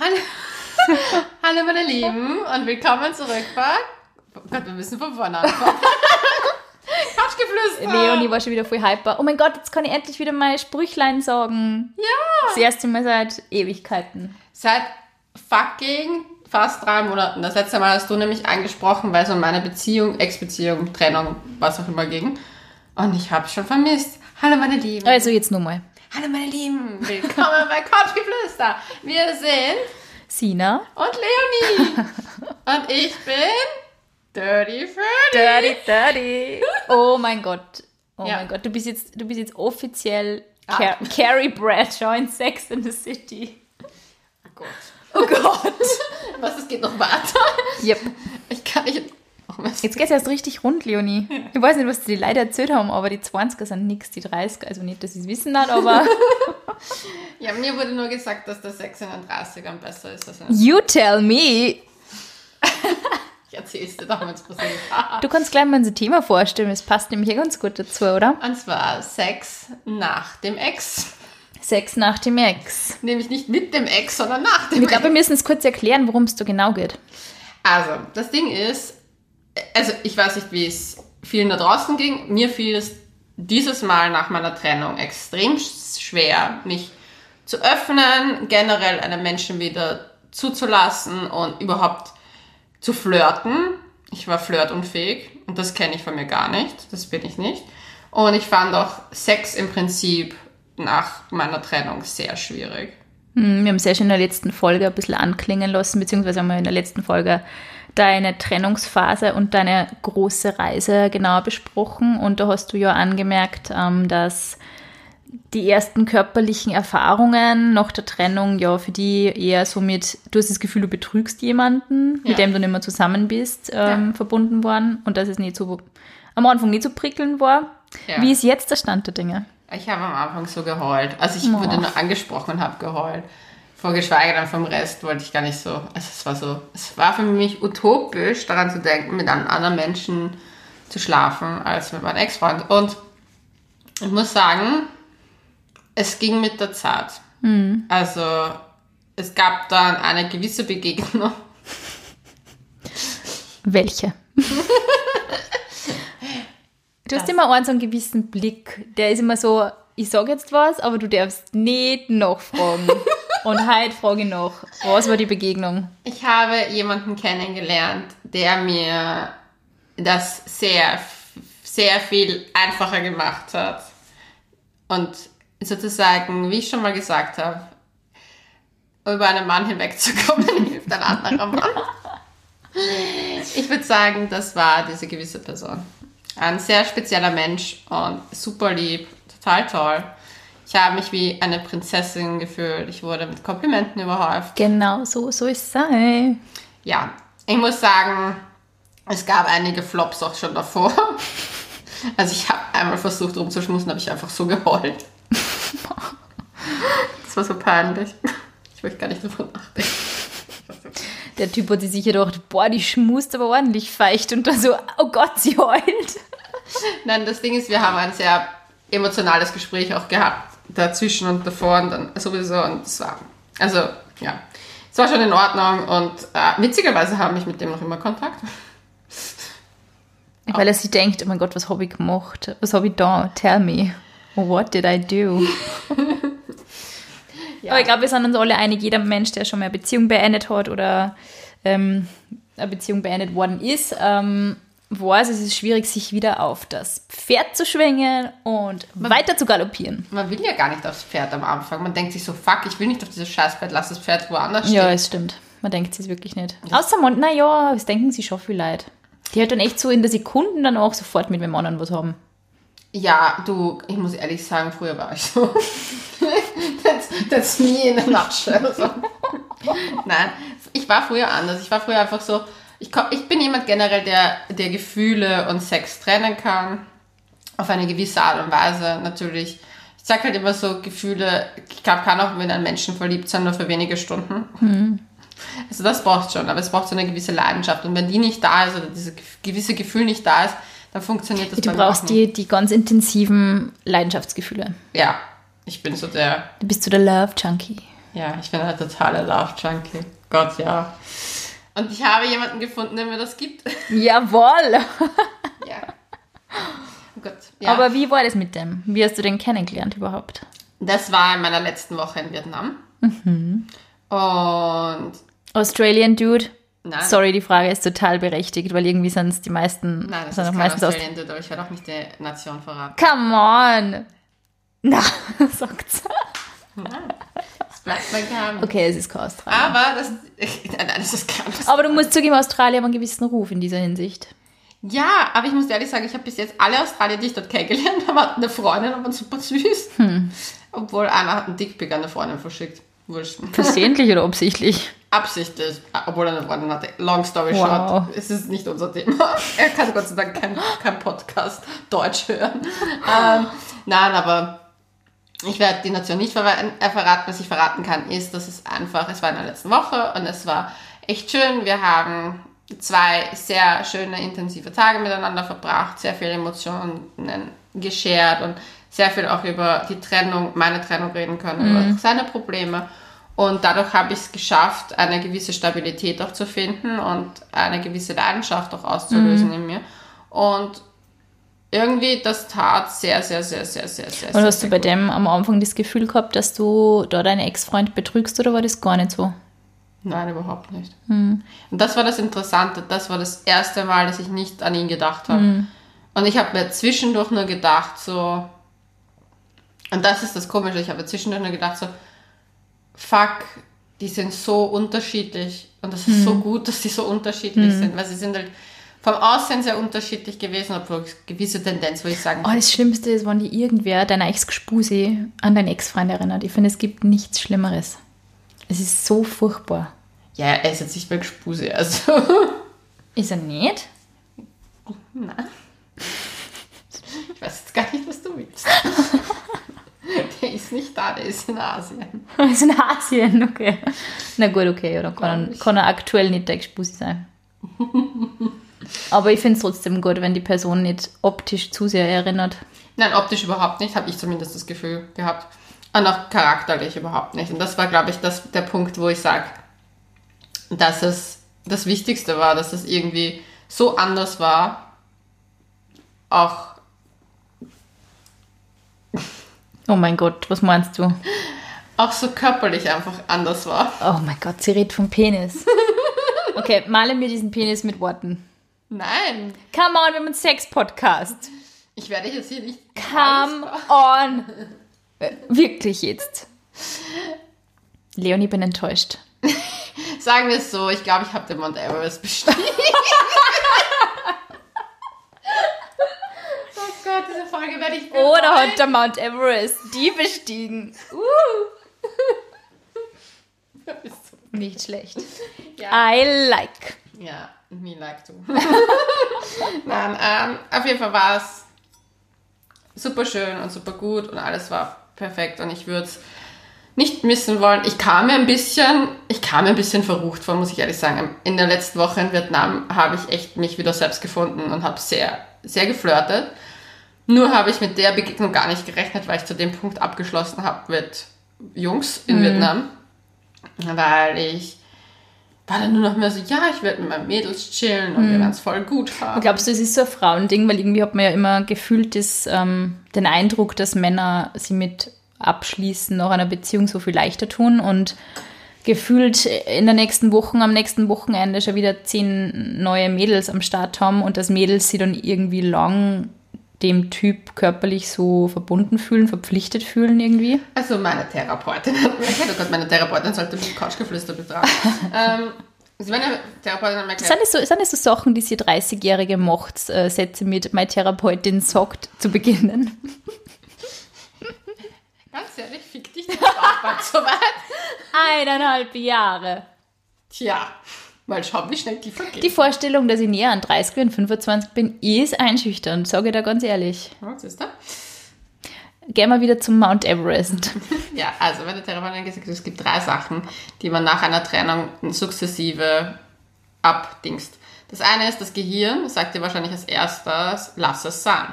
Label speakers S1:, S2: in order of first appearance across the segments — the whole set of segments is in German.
S1: Hallo. Hallo meine Lieben und willkommen zurück bei... Oh Gott, wir müssen von vorne anfangen. Couchgeflüster.
S2: Leonie war schon wieder voll hyper. Oh mein Gott, jetzt kann ich endlich wieder mal Sprüchlein sagen.
S1: Ja.
S2: Das erste Mal seit Ewigkeiten.
S1: Seit fucking fast drei Monaten. Das letzte Mal hast du nämlich angesprochen, weil es um meine Beziehung, Ex-Beziehung, Trennung, was auch immer ging. Und ich habe schon vermisst. Hallo meine Lieben.
S2: Also jetzt nochmal.
S1: Hallo meine Lieben. Willkommen bei Couchgeflüster. Wir sind
S2: Sina.
S1: und Leonie. und ich bin Dirty Freddy.
S2: Dirty, dirty. Oh mein Gott. Oh
S1: Ja.
S2: mein Gott, du bist jetzt, du bist jetzt offiziell
S1: Ah.
S2: Car Carrie Bradshaw in Sex in the City.
S1: Oh Gott.
S2: Oh Gott.
S1: Was, es geht noch weiter?
S2: yep.
S1: Ich kann nicht... Oh, was?
S2: Jetzt geht's erst richtig rund, Leonie. Ich weiß nicht, was die Leute erzählt haben, aber die 20er sind nix, die 30er. Also nicht, dass sie es wissen hat, aber
S1: Ja, mir wurde nur gesagt, dass der Sex in den 30ern besser ist als
S2: you tell me.
S1: Ich erzähl's dir wenn's passiert.
S2: Du kannst gleich mal unser Thema vorstellen, es passt nämlich ja ganz gut dazu, oder?
S1: Und zwar Sex nach dem Ex.
S2: Sex nach dem Ex.
S1: Nämlich nicht mit dem Ex, sondern nach dem
S2: Ich glaube, wir
S1: Ex.
S2: müssen es kurz erklären, worum es da genau geht.
S1: Also, das Ding ist, also ich weiß nicht, wie es vielen da draußen ging. Mir fiel es dieses Mal nach meiner Trennung extrem sch- schwer, mich zu öffnen, generell einen Menschen wieder zuzulassen und überhaupt zu flirten. Ich war flirtunfähig und das kenne ich von mir gar nicht. Das bin ich nicht. Und ich fand auch Sex im Prinzip nach meiner Trennung sehr schwierig.
S2: Hm, Wir haben sehr schön in der letzten Folge ein bisschen anklingen lassen, beziehungsweise haben wir in der letzten Folge deine Trennungsphase und deine große Reise genauer besprochen. Und da hast du ja angemerkt, ähm, dass die ersten körperlichen Erfahrungen nach der Trennung ja für die eher so mit, du hast das Gefühl, du betrügst jemanden,
S1: Ja.
S2: mit dem du nicht mehr zusammen bist, ähm,
S1: Ja.
S2: verbunden worden und dass es nicht so am Anfang nicht so prickelnd war.
S1: Ja.
S2: Wie ist jetzt der Stand der Dinge?
S1: Ich habe am Anfang so geheult. Also ich
S2: Oh.
S1: wurde nur angesprochen und habe geheult. Vorgeschweige dann vom Rest wollte ich gar nicht so. Also es war so, es war für mich utopisch, daran zu denken, mit einem anderen Menschen zu schlafen, als mit meinem Ex-Freund. Und ich muss sagen, es ging mit der Zeit.
S2: Hm.
S1: Also es gab dann eine gewisse Begegnung.
S2: Welche? du hast immer einen so einen gewissen Blick. Der ist immer so, ich sage jetzt was, aber du darfst nicht nachfragen. Und heute frage ich noch, was war die Begegnung?
S1: Ich habe jemanden kennengelernt, der mir das sehr, sehr viel einfacher gemacht hat. Und sozusagen, wie ich schon mal gesagt habe, über einen Mann hinwegzukommen, hilft ein anderer Mann. Ich würde sagen, das war diese gewisse Person. Ein sehr spezieller Mensch und super lieb, total toll. Ich habe mich wie eine Prinzessin gefühlt. Ich wurde mit Komplimenten überhäuft.
S2: Genau, so soll es sein.
S1: Ja, ich muss sagen, es gab einige Flops auch schon davor. Also ich habe einmal versucht rumzuschmusen, habe ich einfach so geheult. Das war so peinlich. Ich möchte gar nicht drüber nachdenken.
S2: Der Typ hat sich gedacht, boah, die schmust aber ordentlich feucht und dann so, oh Gott, sie heult.
S1: Nein, das Ding ist, wir haben ein sehr emotionales Gespräch auch gehabt. Dazwischen und davor und dann sowieso. Und es war, also ja, es war schon in Ordnung. Und äh, witzigerweise habe ich mit dem noch immer Kontakt.
S2: Weil er sich denkt, oh mein Gott, was habe ich gemacht? Was habe ich da? Tell me. What did I do?
S1: Ja.
S2: Aber ich glaube, wir sind uns alle einig, jeder Mensch, der schon mal eine Beziehung beendet hat oder ähm, eine Beziehung beendet worden ist, ähm, weiß, es ist schwierig, sich wieder auf das Pferd zu schwingen und weiter zu galoppieren.
S1: Man will ja gar nicht aufs Pferd am Anfang. Man denkt sich so, fuck, ich will nicht auf dieses Scheißpferd, lass das Pferd woanders stehen.
S2: Ja, es stimmt. Man denkt es wirklich nicht. Außer man, naja, das denken sie schon viel Leid. Die hat dann echt so in der Sekunde dann auch sofort mit dem anderen was haben.
S1: Ja, du, ich muss ehrlich sagen, früher war ich so. that's, that's me in a nutshell. So. Nein, ich war früher anders. Ich war früher einfach so, ich, komm, ich bin jemand generell, der, der Gefühle und Sex trennen kann. Auf eine gewisse Art und Weise natürlich. Ich sag halt immer so, Gefühle, ich glaube, kann auch mit einem Menschen verliebt sein, nur für wenige Stunden. Also das braucht schon, aber es braucht so eine gewisse Leidenschaft. Und wenn die nicht da ist oder dieses gewisse Gefühl nicht da ist, dann funktioniert das
S2: Du
S1: bei mir auch
S2: brauchst
S1: nicht.
S2: die, die ganz intensiven Leidenschaftsgefühle.
S1: Ja, ich bin so der.
S2: Du bist so der Love Junkie.
S1: Ja, ich bin ein totaler Love Junkie. Gott, ja. Und ich habe jemanden gefunden, der mir das gibt.
S2: Jawohl!
S1: ja. Oh Gott. Ja.
S2: Aber wie war das mit dem? Wie hast du den kennengelernt überhaupt?
S1: das war in meiner letzten Woche in Vietnam. Und
S2: Australian Dude?
S1: nein,
S2: Sorry, die Frage ist total berechtigt, weil irgendwie sind es die meisten.
S1: nein, das
S2: sind
S1: ist
S2: meistens aus.
S1: Australian Dude, aber ich werde auch nicht die Nation verraten.
S2: Come on! Na, sagt's.
S1: Das bleibt mein Geheimnis.
S2: Okay, es ist kein Australien.
S1: Aber das, nein, nein, das ist kein
S2: Aber du musst zugeben, Australien hat einen gewissen Ruf in dieser Hinsicht.
S1: Ja, aber ich muss ehrlich sagen, ich habe bis jetzt alle Australier, die ich dort kennengelernt habe, hatten eine Freundin und waren super süß.
S2: Hm.
S1: Obwohl einer hat einen Dickpick an eine Freundin verschickt. Wurscht.
S2: Versehentlich oder absichtlich?
S1: Absichtlich, obwohl er eine Freundin hatte. Long story
S2: Wow.
S1: short, es ist nicht unser Thema. Er kann Gott sei Dank kein, kein Podcast Deutsch hören. ähm, nein, aber ich werde die Nation nicht verraten, äh, verraten. Was ich verraten kann, ist, dass es einfach, es war in der letzten Woche und es war echt schön. Wir haben zwei sehr schöne, intensive Tage miteinander verbracht, sehr viele Emotionen geshared und sehr viel auch über die Trennung, meine Trennung reden können, über seine Probleme. Und dadurch habe ich es geschafft, eine gewisse Stabilität auch zu finden und eine gewisse Leidenschaft auch auszulösen in mir. Und irgendwie, das tat sehr, sehr, sehr, sehr, sehr, sehr,
S2: Und
S1: sehr,
S2: hast du
S1: sehr
S2: bei
S1: gut.
S2: dem am Anfang das Gefühl gehabt, dass du da deinen Ex-Freund betrügst oder war das gar nicht so?
S1: Nein, überhaupt nicht. Und das war das Interessante. Das war das erste Mal, dass ich nicht an ihn gedacht habe. Und ich habe mir zwischendurch nur gedacht, so. Und das ist das Komische. Ich habe zwischendurch nur gedacht, so. Fuck, die sind so unterschiedlich. Und das ist so gut, dass die so unterschiedlich sind. Weil sie sind halt vom Aussehen sehr unterschiedlich gewesen, obwohl gewisse Tendenz, würde ich sagen.
S2: Oh, das Schlimmste ist, wenn die irgendwer, deiner Ex-Gespusi, an deinen Ex-Freund erinnert. Ich finde, es gibt nichts Schlimmeres. Es ist so furchtbar.
S1: Ja, er ist jetzt nicht mehr Gespuse. Also.
S2: Ist er nicht?
S1: Ich weiß jetzt gar nicht, was du willst. der ist nicht da, der ist in Asien.
S2: Er ist in Asien, okay. Na gut, okay, oder kann, er, kann er aktuell nicht der Gespusi sein. Aber ich finde es trotzdem gut, wenn die Person nicht optisch zu sehr erinnert.
S1: Nein, optisch überhaupt nicht, habe ich zumindest das Gefühl gehabt. Und auch charakterlich überhaupt nicht. Und das war, glaube ich, das, der Punkt, wo ich sage, dass es das Wichtigste war, dass es irgendwie so anders war. Auch,
S2: Oh mein Gott, was meinst du?
S1: auch so körperlich einfach anders war.
S2: Oh mein Gott, sie redet vom Penis. Okay, male mir diesen Penis mit Worten.
S1: Nein,
S2: Come on, wir haben einen Sex-Podcast.
S1: ich werde jetzt hier nicht.
S2: Come on. Wirklich jetzt. Leonie, bin enttäuscht.
S1: Sagen wir es so, ich glaube, ich habe den Mount Everest bestiegen. oh Gott, diese Folge werde ich
S2: Oder
S1: bereuen.
S2: hat der Mount Everest die bestiegen?
S1: Bist
S2: Nicht schlecht.
S1: Ja,
S2: I like.
S1: ja, me like to. Nein, ähm, auf jeden Fall war es super schön und super gut und alles war perfekt und ich würde es nicht missen wollen. Ich kam mir ein bisschen, ich kam mir ein bisschen verrucht vor, muss ich ehrlich sagen. In der letzten Woche in Vietnam habe ich echt mich wieder selbst gefunden und habe sehr, sehr geflirtet. Nur habe ich mit der Begegnung gar nicht gerechnet, weil ich zu dem Punkt abgeschlossen habe mit Jungs in Vietnam. Weil ich war dann nur noch mehr so, ja, ich werde mit meinen Mädels chillen und wir werden es voll gut haben.
S2: Glaubst du, es ist so ein Frauending? Weil irgendwie hat man ja immer gefühlt das, ähm, den Eindruck, dass Männer sie mit Abschließen nach einer Beziehung so viel leichter tun und gefühlt in der nächsten Woche, am nächsten Wochenende schon wieder zehn neue Mädels am Start haben und dass Mädels sie dann irgendwie lang dem Typ körperlich so verbunden fühlen, verpflichtet fühlen irgendwie.
S1: Also meine Therapeutin oh Gott, meine Therapeutin sollte mich Couchgeflüster betragen. ähm, also meine Therapeutin hat mir erklärt,
S2: Sind es so, sind es so Sachen, die sie 30-jährige Machtsätze mit meine Therapeutin sagt, zu beginnen?
S1: ganz ehrlich, fick dich, das auch bald soweit.
S2: Eineinhalb Jahre.
S1: Tja, mal schauen, wie schnell die vergeht.
S2: Die Vorstellung, dass ich näher an 30 und 25 bin, ist einschüchternd, sage ich da ganz ehrlich.
S1: Was ist da?
S2: Gehen wir wieder zum Mount Everest.
S1: Ja, also meine Therapeutin hat gesagt, es gibt drei Sachen, die man nach einer Trennung sukzessive abdingst. Das eine ist das Gehirn, das sagt dir wahrscheinlich als erstes, lass es sein.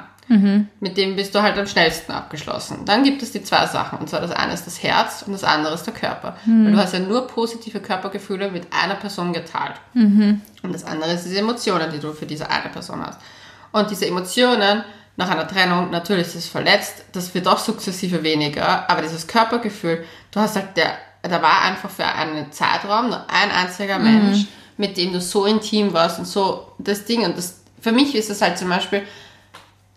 S1: Mit dem bist du halt am schnellsten abgeschlossen. Dann gibt es die zwei Sachen. Und zwar das eine ist das Herz und das andere ist der Körper. Weil du hast ja nur positive Körpergefühle mit einer Person geteilt. Und das andere ist diese Emotionen, die du für diese eine Person hast. Und diese Emotionen nach einer Trennung, natürlich ist es verletzt, das wird auch sukzessive weniger, aber dieses Körpergefühl, du hast halt, der, da war einfach für einen Zeitraum nur ein einziger Mensch, mit dem du so intim warst und so das Ding. Und das, für mich ist es halt zum Beispiel,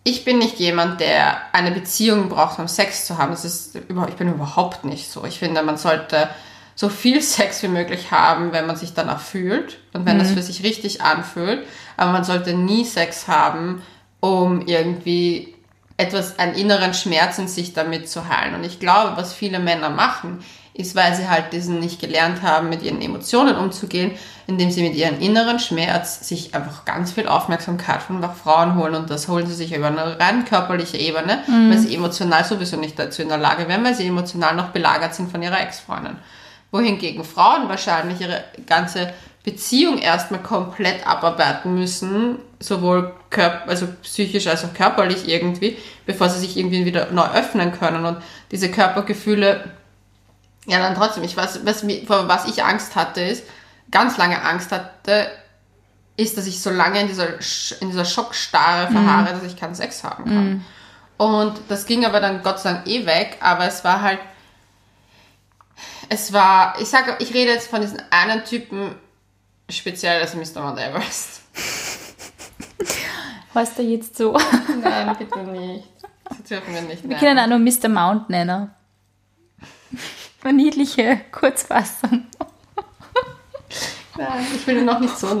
S1: ich bin nicht jemand, der eine Beziehung braucht, um Sex zu haben. Das ist ich bin überhaupt nicht so. Ich finde, man sollte so viel Sex wie möglich haben, wenn man sich danach fühlt und wenn das für sich richtig anfühlt. Aber man sollte nie Sex haben, um irgendwie etwas, einen inneren Schmerz in sich damit zu heilen. Und ich glaube, was viele Männer machen, ist, weil sie halt diesen nicht gelernt haben, mit ihren Emotionen umzugehen, indem sie mit ihrem inneren Schmerz sich einfach ganz viel Aufmerksamkeit von Frauen holen und das holen sie sich über eine rein körperliche Ebene, weil sie emotional sowieso nicht dazu in der Lage wären, weil sie emotional noch belagert sind von ihrer Ex-Freundin. Wohingegen Frauen wahrscheinlich ihre ganze Beziehung erstmal komplett abarbeiten müssen, sowohl körp also psychisch als auch körperlich irgendwie, bevor sie sich irgendwie wieder neu öffnen können. Und diese Körpergefühle, ja dann trotzdem, ich weiß, was, vor was ich Angst hatte, ist, ganz lange Angst hatte, ist, dass ich so lange in dieser, in dieser Schockstarre verharre, dass ich keinen Sex haben kann. Und das ging aber dann Gott sei Dank eh weg, aber es war halt, es war, ich sage, ich rede jetzt von diesem einen Typen, speziell das Mr. Mount Everest.
S2: Heißt er jetzt so?
S1: Nein, bitte nicht. Das dürfen wir nicht
S2: Wir können ihn auch nur Mr. Mount nennen. Eine niedliche Kurzfassung.
S1: Nein, ich will ihn noch nicht so ähm,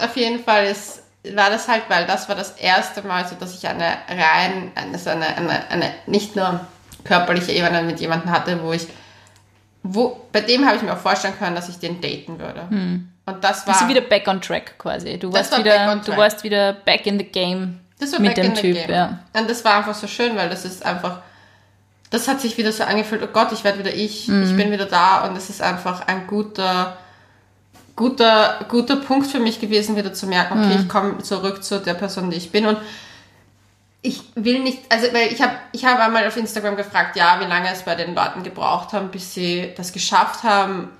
S1: auf jeden Fall ist, war das halt, weil das war das erste Mal so, dass ich eine rein, eine, so eine, eine, eine nicht nur körperliche Ebene mit jemandem hatte, wo ich, wo, bei dem habe ich mir auch vorstellen können, dass ich den daten würde. Und das war,
S2: Bist du wieder back on track quasi. Du warst,
S1: war
S2: wieder, du warst wieder back in the game
S1: das war
S2: mit
S1: back
S2: dem
S1: in the
S2: Typ.
S1: game.
S2: Ja.
S1: Und das war einfach so schön, weil das ist einfach, das hat sich wieder so angefühlt, oh Gott, ich werde wieder ich, ich bin wieder da und es ist einfach ein guter, guter, guter Punkt für mich gewesen, wieder zu merken, okay, ich komme zurück zu der Person, die ich bin und ich will nicht, also weil ich habe ich habe einmal auf Instagram gefragt, ja, wie lange es bei den Leuten gebraucht haben, bis sie das geschafft haben,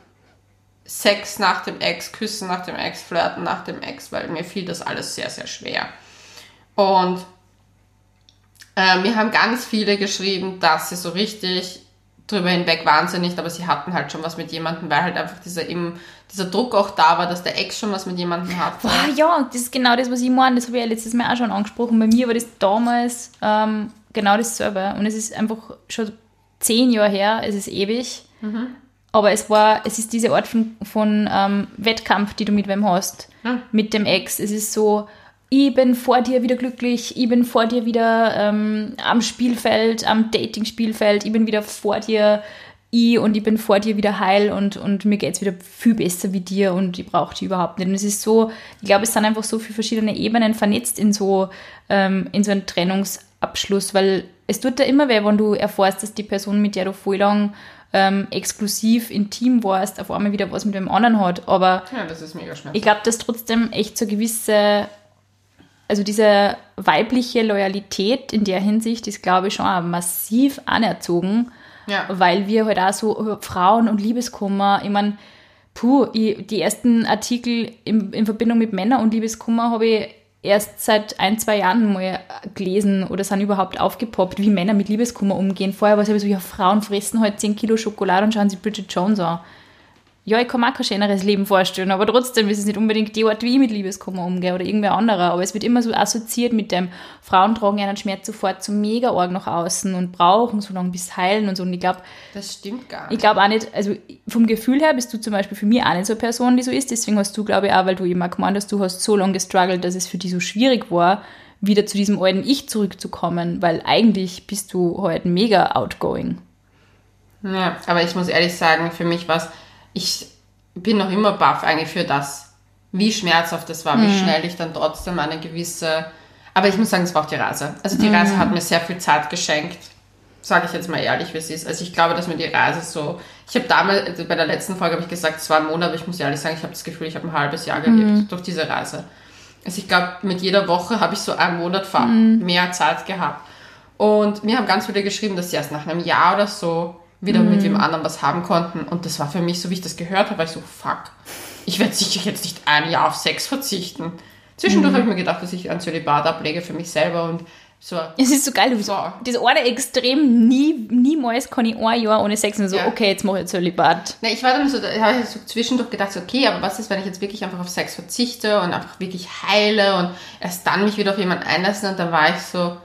S1: Sex nach dem Ex, Küssen nach dem Ex, Flirten nach dem Ex, weil mir fiel das alles sehr, sehr schwer. Und äh, mir haben ganz viele geschrieben, dass sie so richtig drüber hinweg wahnsinnig, aber sie hatten halt schon was mit jemandem, weil halt einfach dieser, eben, dieser Druck auch da war, dass der Ex schon was mit jemandem hatte.
S2: Ah, ja, das ist genau das, was ich meine. Das habe ich ja letztes Mal auch schon angesprochen. Bei mir war das damals ähm, genau dasselbe. Und es ist einfach schon zehn Jahre her, es ist ewig. Aber es war, es ist diese Art von, von ähm, Wettkampf, die du mit wem hast,
S1: Ja.
S2: mit dem Ex. Es ist so, ich bin vor dir wieder glücklich, ich bin vor dir wieder ähm, am Spielfeld, am Dating-Spielfeld, ich bin wieder vor dir, ich und ich bin vor dir wieder heil und, und mir geht's wieder viel besser wie dir und ich brauche dich überhaupt nicht. Und es ist so, ich glaube, es sind einfach so viele verschiedene Ebenen vernetzt in so, ähm, in so einen Trennungsabschluss, weil es tut da immer weh, wenn du erfährst, dass die Person, mit der du voll lang ähm, exklusiv intim warst, auf einmal wieder was mit dem anderen hat. Aber
S1: Ja, das ist mega schmerzhaft.
S2: ich glaube, dass trotzdem echt so gewisse, also diese weibliche Loyalität in der Hinsicht ist, glaube ich, schon massiv anerzogen,
S1: Ja.
S2: weil wir halt auch so über Frauen und Liebeskummer, ich meine, puh, ich, die ersten Artikel in, in Verbindung mit Männern und Liebeskummer habe ich erst seit ein, zwei Jahren mal gelesen oder sind überhaupt aufgepoppt, wie Männer mit Liebeskummer umgehen. Vorher war es so, ja, Frauen fressen halt 10 Kilo Schokolade und schauen sich Bridget Jones an. Ja, ich kann mir auch kein schöneres Leben vorstellen, aber trotzdem ist es nicht unbedingt die Art, wie ich mit Liebeskummer umgehe oder irgendwer anderer. Aber es wird immer so assoziiert mit dem, Frauen tragen einen Schmerz sofort so mega arg nach außen und brauchen so lange bis heilen und so. Und ich glaube,
S1: Das stimmt gar
S2: ich
S1: nicht.
S2: glaube auch nicht, also vom Gefühl her bist du zum Beispiel für mich auch nicht so eine Person, die so ist. Deswegen hast du, glaube ich, auch, weil du immer gemeint hast, du hast so lange gestruggelt, dass es für dich so schwierig war, wieder zu diesem alten Ich zurückzukommen, weil eigentlich bist du halt mega outgoing.
S1: Ja, aber ich muss ehrlich sagen, für mich war es, ich bin noch immer baff eigentlich für das, wie schmerzhaft das war, wie schnell ich dann trotzdem eine gewisse, aber ich muss sagen, es war auch die Reise. Also die Reise hat mir sehr viel Zeit geschenkt, sage ich jetzt mal ehrlich, wie es ist. Also ich glaube, dass mir die Reise so, ich habe damals, also bei der letzten Folge habe ich gesagt, zwei Monate, aber ich muss ehrlich sagen, ich habe das Gefühl, ich habe ein halbes Jahr gelebt durch diese Reise. Also ich glaube, mit jeder Woche habe ich so einen Monat fa- mehr Zeit gehabt. Und mir haben ganz viele geschrieben, dass sie erst nach einem Jahr oder so wieder mit wem anderen was haben konnten. Und das war für mich, so wie ich das gehört habe, war ich so, fuck, ich werde sicher jetzt nicht ein Jahr auf Sex verzichten. Zwischendurch habe ich mir gedacht, dass ich ein Zölibat ablege für mich selber und so.
S2: Es ist so geil, du bist
S1: So.
S2: das eine Extrem, nie, niemals kann ich ein Jahr ohne Sex und so,
S1: Ja.
S2: okay, jetzt mache ich Zölibat.
S1: Na, ich war dann so, da habe ich so zwischendurch gedacht, so, okay, aber was ist, wenn ich jetzt wirklich einfach auf Sex verzichte und einfach wirklich heile und erst dann mich wieder auf jemanden einlassen und dann war ich so,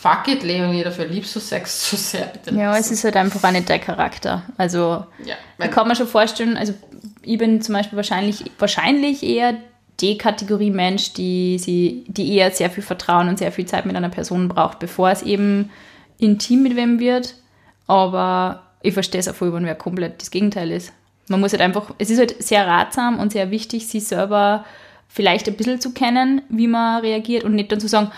S1: fuck it, Leonie, dafür liebst du Sex so sehr. Bitte
S2: Ja, es ist halt einfach auch nicht dein Charakter. Also,
S1: Ja,
S2: da kann man schon vorstellen, also ich bin zum Beispiel wahrscheinlich, wahrscheinlich eher die Kategorie Mensch, die, sie, die eher sehr viel Vertrauen und sehr viel Zeit mit einer Person braucht, bevor es eben intim mit wem wird. Aber ich verstehe es auch voll, wenn wer komplett das Gegenteil ist. Man muss halt einfach, es ist halt sehr ratsam und sehr wichtig, sich selber vielleicht ein bisschen zu kennen, wie man reagiert und nicht dann zu sagen,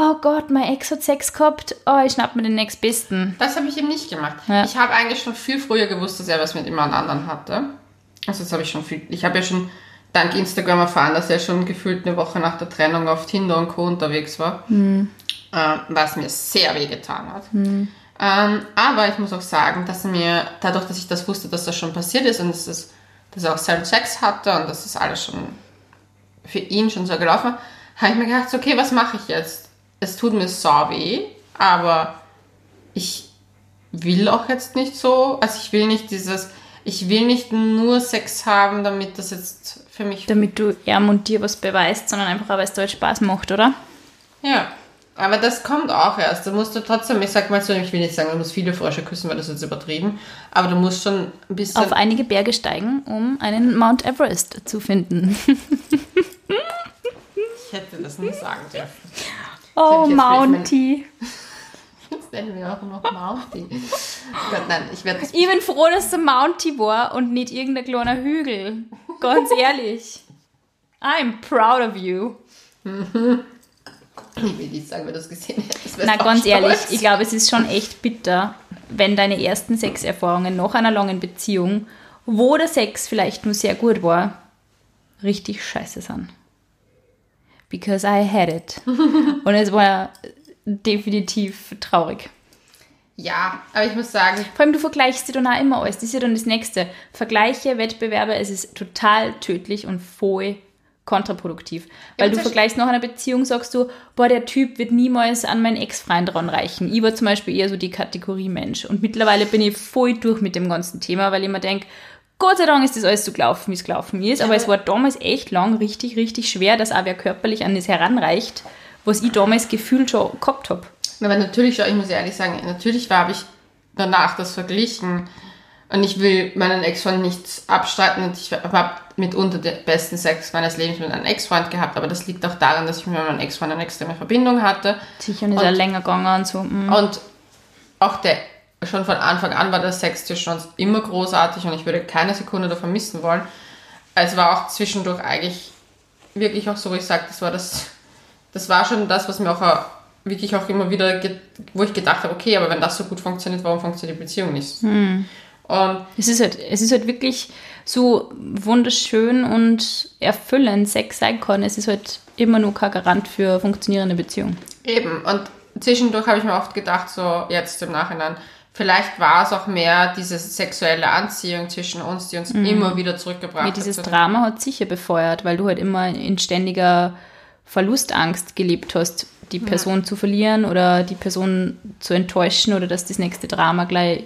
S2: oh Gott, mein Ex hat Sex gehabt, oh, ich schnapp mir den nächstbesten.
S1: das habe ich eben nicht gemacht.
S2: Ja.
S1: Ich habe eigentlich schon viel früher gewusst, dass er was mit jemand anderen hatte. Also das habe ich schon viel, ich habe ja schon dank Instagram erfahren, dass er schon gefühlt eine Woche nach der Trennung auf Tinder und Co. unterwegs war. ähm, was mir sehr weh getan hat. Ähm, aber ich muss auch sagen, dass er mir, dadurch, dass ich das wusste, dass das schon passiert ist und dass, das, dass er auch selber Sex hatte und dass das alles schon für ihn schon so gelaufen war, habe ich mir gedacht, okay, was mache ich jetzt? Es tut mir so weh, aber ich will auch jetzt nicht so, also ich will nicht dieses, ich will nicht nur Sex haben, damit das jetzt für mich
S2: damit du ihm und dir was beweist, sondern einfach, weil es dir halt Spaß macht, oder?
S1: Ja, aber das kommt auch erst. Du musst du trotzdem, ich sag mal so, ich will nicht sagen, du musst viele Frösche küssen, weil das ist jetzt übertrieben, aber du musst schon ein bisschen.
S2: Auf einige Berge steigen, um einen Mount Everest zu finden.
S1: ich hätte das nie sagen dürfen.
S2: Oh, Mounty.
S1: Jetzt nennen wir auch noch Mounty. Gott, nein, ich werde das.
S2: Ich bin froh, dass der Mounty war und nicht irgendein kleiner Hügel. Ganz ehrlich. I'm proud of you.
S1: Ich will nicht sagen, wenn du es gesehen hättest. wärst
S2: Na,
S1: du
S2: ganz ehrlich,
S1: stolz.
S2: ich glaube, es ist schon echt bitter, wenn deine ersten Sexerfahrungen nach einer langen Beziehung, wo der Sex vielleicht nur sehr gut war, richtig scheiße sind. Because I had it. Und es war definitiv traurig.
S1: Ja, aber ich muss sagen,
S2: Vor allem, du vergleichst sie dann auch immer alles. Das ist ja dann das Nächste. Vergleiche, Wettbewerbe, es ist total tödlich und voll kontraproduktiv. Weil du vergleichst nach einer Beziehung, sagst du, boah, der Typ wird niemals an meinen Ex-Freund ranreichen. Ich war zum Beispiel eher so die Kategorie Mensch. Und mittlerweile bin ich voll durch mit dem ganzen Thema, weil ich mir denke, Gott sei Dank ist das alles so gelaufen, wie es gelaufen ist. Aber es war damals echt lang richtig, richtig schwer, dass auch wer körperlich an das heranreicht, was ich damals gefühlt schon gehabt habe.
S1: aber natürlich, ich muss ehrlich sagen, natürlich habe ich danach das verglichen und ich will meinen Ex-Freund nichts abstreiten und ich habe mitunter den besten Sex meines Lebens mit einem Ex-Freund gehabt, aber das liegt auch daran, dass ich mit meinem Ex-Freund eine extreme Verbindung hatte
S2: Sicher und ist
S1: Und-
S2: auch länger gegangen und so. mm.
S1: Und auch der, schon von Anfang an war der Sex zwischen uns immer großartig und ich würde keine Sekunde davon missen wollen. Es war auch zwischendurch eigentlich wirklich auch so, wo ich sage, das war das, das war schon das, was mir auch äh, wirklich auch immer wieder, wo ich gedacht habe, okay, aber wenn das so gut funktioniert, warum funktioniert die Beziehung nicht? Und
S2: Es ist halt, es ist halt wirklich so wunderschön und erfüllend Sex sein kann. Es ist halt immer nur kein Garant für funktionierende Beziehung.
S1: Eben, und zwischendurch habe ich mir oft gedacht, so jetzt im Nachhinein, vielleicht war es auch mehr diese sexuelle Anziehung zwischen uns, die uns immer wieder zurückgebracht
S2: Ja,
S1: hat.
S2: dieses Drama hat sicher befeuert, weil du halt immer in ständiger Verlustangst gelebt hast, die Person zu verlieren oder die Person zu enttäuschen oder dass das nächste Drama gleich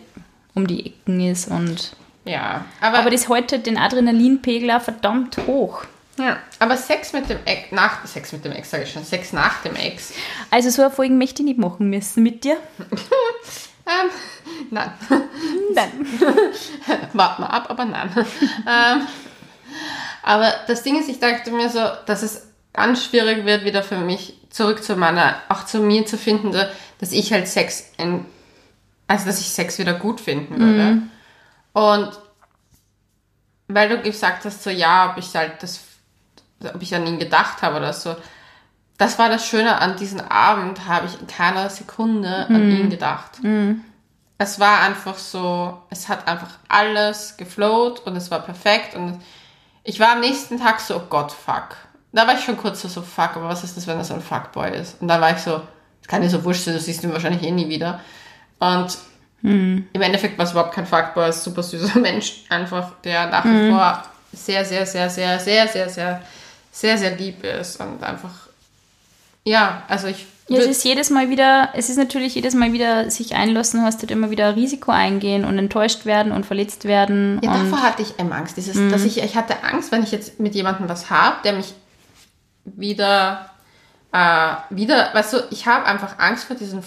S2: um die Ecken ist. Und
S1: Ja, aber,
S2: aber das hält halt den Adrenalinpegel auch verdammt hoch.
S1: ja, aber Sex mit dem Ex, nach, Sex mit dem Ex sage ich schon, Sex nach dem Ex,
S2: Also so eine Folge möchte ich nicht machen müssen mit dir.
S1: ähm, nein,
S2: Nein.
S1: warte mal ab, aber nein. ähm, aber das Ding ist, ich dachte mir so, dass es ganz schwierig wird, wieder für mich zurück zu meiner, auch zu mir zu finden, so, dass ich halt Sex in, also dass ich Sex wieder gut finden würde. Und weil du gesagt hast, so ja, ob ich halt das, ob ich an ihn gedacht habe oder so, das war das Schöne an diesem Abend, habe ich in keiner Sekunde an ihn gedacht. Es war einfach so, es hat einfach alles geflowt und es war perfekt und ich war am nächsten Tag so, oh Gott, fuck. da war ich schon kurz so, so, fuck, aber was ist das, wenn das ein Fuckboy ist? Und dann war ich so, das kann dir so wurscht sein, du siehst ihn wahrscheinlich eh nie wieder. Und im Endeffekt war es überhaupt kein Fuckboy, es ist ein super süßer Mensch, einfach, der nach wie vor sehr, sehr, sehr, sehr, sehr, sehr, sehr, sehr, sehr lieb ist und einfach, ja, also ich
S2: Ja, es ist jedes Mal wieder, es ist natürlich jedes Mal wieder sich einlassen, hast du immer wieder Risiko eingehen und enttäuscht werden und verletzt werden.
S1: Ja, davor hatte ich eben Angst. Dieses, dass ich, ich hatte Angst, wenn ich jetzt mit jemandem was habe, der mich wieder, äh, wieder, weißt du, ich habe einfach Angst vor diesem,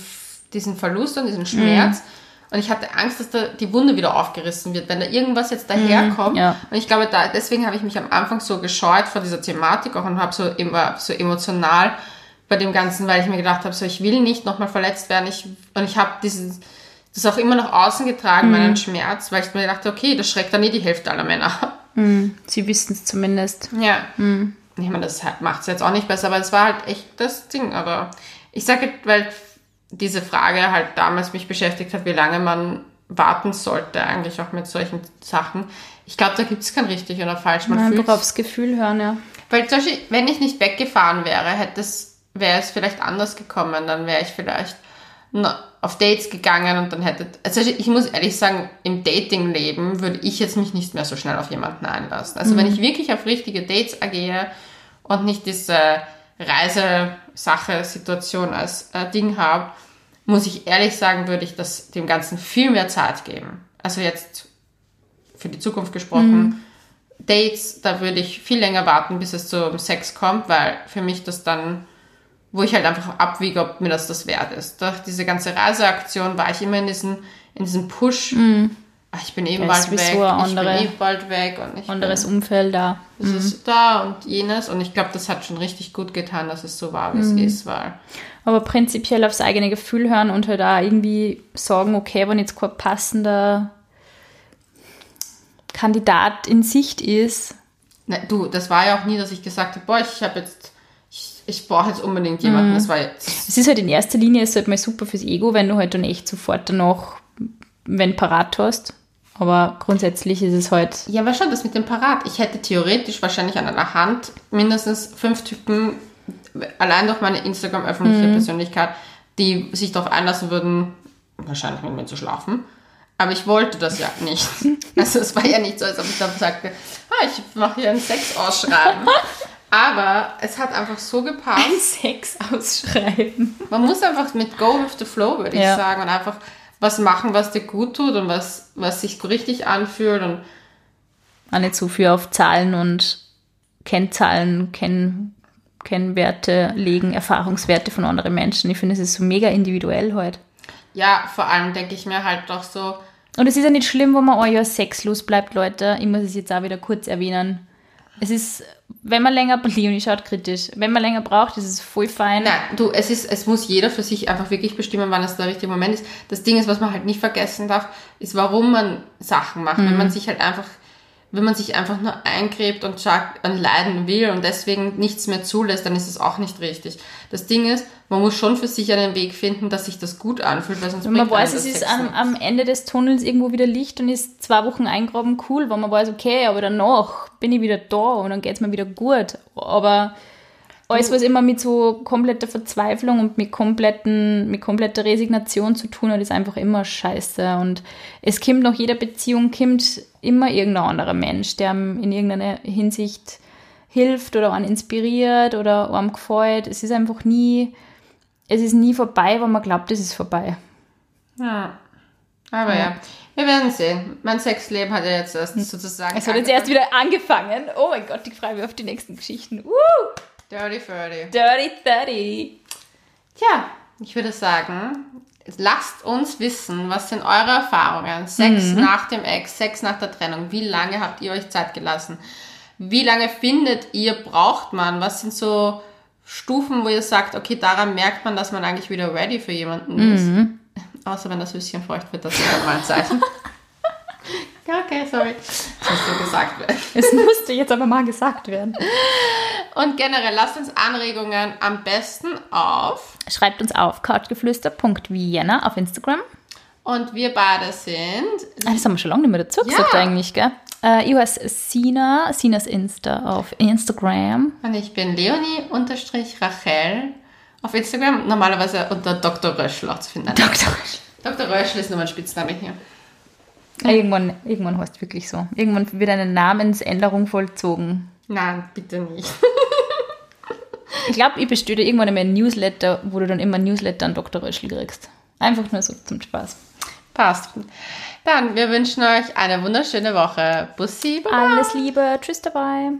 S1: diesen Verlust und diesen Schmerz. Und ich hatte Angst, dass da die Wunde wieder aufgerissen wird, wenn da irgendwas jetzt daherkommt.
S2: ja.
S1: Und ich glaube, da, deswegen habe ich mich am Anfang so gescheut vor dieser Thematik auch und habe so immer so emotional bei dem Ganzen, weil ich mir gedacht habe, so ich will nicht nochmal verletzt werden. Ich, und ich habe diesen, das auch immer nach außen getragen, meinen Schmerz, weil ich mir gedacht habe, okay, das schreckt dann eh die Hälfte aller Männer ab.
S2: sie wissen es zumindest.
S1: Ja. Ich meine, das macht es jetzt auch nicht besser, aber es war halt echt das Ding. Aber ich sage, weil diese Frage halt damals mich beschäftigt hat, wie lange man warten sollte, eigentlich auch mit solchen Sachen. Ich glaube, da gibt es kein richtig oder falsch. Man
S2: Man
S1: fühlt
S2: aufs Gefühl hören, ja.
S1: weil zum Beispiel, wenn ich nicht weggefahren wäre, hätte es, wäre es vielleicht anders gekommen. Dann wäre ich vielleicht auf Dates gegangen und dann hätte, also ich muss ehrlich sagen, im Dating-Leben würde ich jetzt mich nicht mehr so schnell auf jemanden einlassen. Also wenn ich wirklich auf richtige Dates agiere und nicht diese Reisesache-Situation als äh, Ding habe, muss ich ehrlich sagen, würde ich das dem Ganzen viel mehr Zeit geben. Also jetzt für die Zukunft gesprochen. Dates, da würde ich viel länger warten, bis es zum Sex kommt, weil für mich das dann, wo ich halt einfach abwiege, ob mir das das wert ist. Durch diese ganze Reiseaktion war ich immer in diesem, in diesem Push. Ah, Ich bin eben
S2: ist
S1: bald weg,
S2: eine
S1: ich
S2: andere-
S1: bin eh bald weg und ich
S2: Anderes
S1: bin,
S2: Umfeld da.
S1: es ist da und jenes und ich glaube, das hat schon richtig gut getan, dass es so war, wie es ist, weil
S2: Aber prinzipiell aufs eigene Gefühl hören und halt da irgendwie sagen, okay, wenn jetzt kein passender Kandidat in Sicht ist,
S1: Ne, du, das war ja auch nie, dass ich gesagt habe, boah, ich habe jetzt, ich, brauche jetzt unbedingt jemanden. Das war jetzt,
S2: es ist halt in erster Linie ist halt mal super fürs Ego, wenn du halt dann echt sofort danach, wenn parat hast. Aber grundsätzlich ist es halt,
S1: ja, war schon das mit dem Parat. Ich hätte theoretisch wahrscheinlich an einer Hand mindestens fünf Typen, allein durch meine Instagram-öffentliche Persönlichkeit, die sich darauf einlassen würden, wahrscheinlich mit mir zu schlafen. Aber ich wollte das ja nicht. Also es war ja nicht so, als ob ich dann sagte, ah, ich mache hier ein Sex-Ausschreiben. Aber es hat einfach so gepasst.
S2: Sex ausschreiben.
S1: Man muss einfach mit Go with the Flow, würde ich
S2: Ja.
S1: sagen, und einfach was machen, was dir gut tut und was, was sich richtig anfühlt. Und
S2: Auch nicht so viel auf Zahlen und Kennzahlen, Kenn, Kennwerte legen, Erfahrungswerte von anderen Menschen. Ich finde, es ist so mega individuell halt.
S1: ja, vor allem denke ich mir halt doch so,
S2: Und es ist ja nicht schlimm, wenn man ein Jahr sexlos bleibt, Leute. Ich muss es jetzt auch wieder kurz erwähnen. Es ist, wenn man länger, Leonie schaut kritisch, wenn man länger braucht, ist es voll fein.
S1: nein, du, es ist, es muss jeder für sich einfach wirklich bestimmen, wann es der richtige Moment ist. Das Ding ist, was man halt nicht vergessen darf, ist, warum man Sachen macht. Wenn man sich halt einfach, wenn man sich einfach nur eingräbt und an Leiden will und deswegen nichts mehr zulässt, dann ist es auch nicht richtig. Das Ding ist, man muss schon für sich einen Weg finden, dass sich das gut anfühlt, weil sonst
S2: Wenn man weiß, es ist am, am Ende des Tunnels irgendwo wieder Licht und ist zwei Wochen eingraben, cool, wenn man weiß, okay, aber danach bin ich wieder da und dann geht es mir wieder gut. Aber alles, was immer mit so kompletter Verzweiflung und mit, kompletten, mit kompletter Resignation zu tun hat, ist einfach immer scheiße. Und es kommt nach jeder Beziehung kommt immer irgendein anderer Mensch, der in irgendeiner Hinsicht hilft oder einen inspiriert oder einem gefällt. Es ist einfach nie, es ist nie vorbei, weil man glaubt, es ist vorbei.
S1: Ja. Aber ja. wir werden sehen. Mein Sexleben hat ja jetzt erst sozusagen.
S2: Es hat jetzt erst wieder angefangen. Oh mein Gott, ich freue mich auf die nächsten Geschichten. Uh,
S1: Dirty Ferdy.
S2: dirty 30.
S1: Tja, ich würde sagen, lasst uns wissen, was sind eure Erfahrungen? Sex nach dem Ex, Sex nach der Trennung. Wie lange habt ihr euch Zeit gelassen? Wie lange findet ihr, braucht man? Was sind so Stufen, wo ihr sagt, okay, daran merkt man, dass man eigentlich wieder ready für jemanden ist? Außer wenn das Höschen feucht wird, das ist halt mal ein Zeichen. Ja, okay, sorry. Das muss so gesagt werden.
S2: Es musste jetzt aber mal gesagt werden.
S1: Und generell lasst uns Anregungen am besten auf.
S2: Schreibt uns auf couchgeflüster.vienna auf Instagram.
S1: Und wir beide sind
S2: Ah, das haben wir schon lange nicht mehr dazu gesagt
S1: Ja.
S2: eigentlich, gell? Äh, ich heiße Sina, Sinas Insta auf Instagram.
S1: Und ich bin Leonie unterstrich Rachel auf Instagram, normalerweise unter Dr. Röschel auch zu finden.
S2: Dr. Röschel.
S1: Dr. Röschel ist nur mein Spitzname hier.
S2: Ja. Irgendwann, irgendwann heißt es wirklich so. Irgendwann wird eine Namensänderung vollzogen.
S1: Nein, bitte nicht.
S2: ich glaube, ich bestelle irgendwann einmal ein Newsletter, wo du dann immer ein Newsletter an Dr. Röschel kriegst. Einfach nur so zum Spaß.
S1: Passt. Dann, wir wünschen euch eine wunderschöne Woche. Bussi, baba.
S2: Alles Liebe. Tschüss dabei.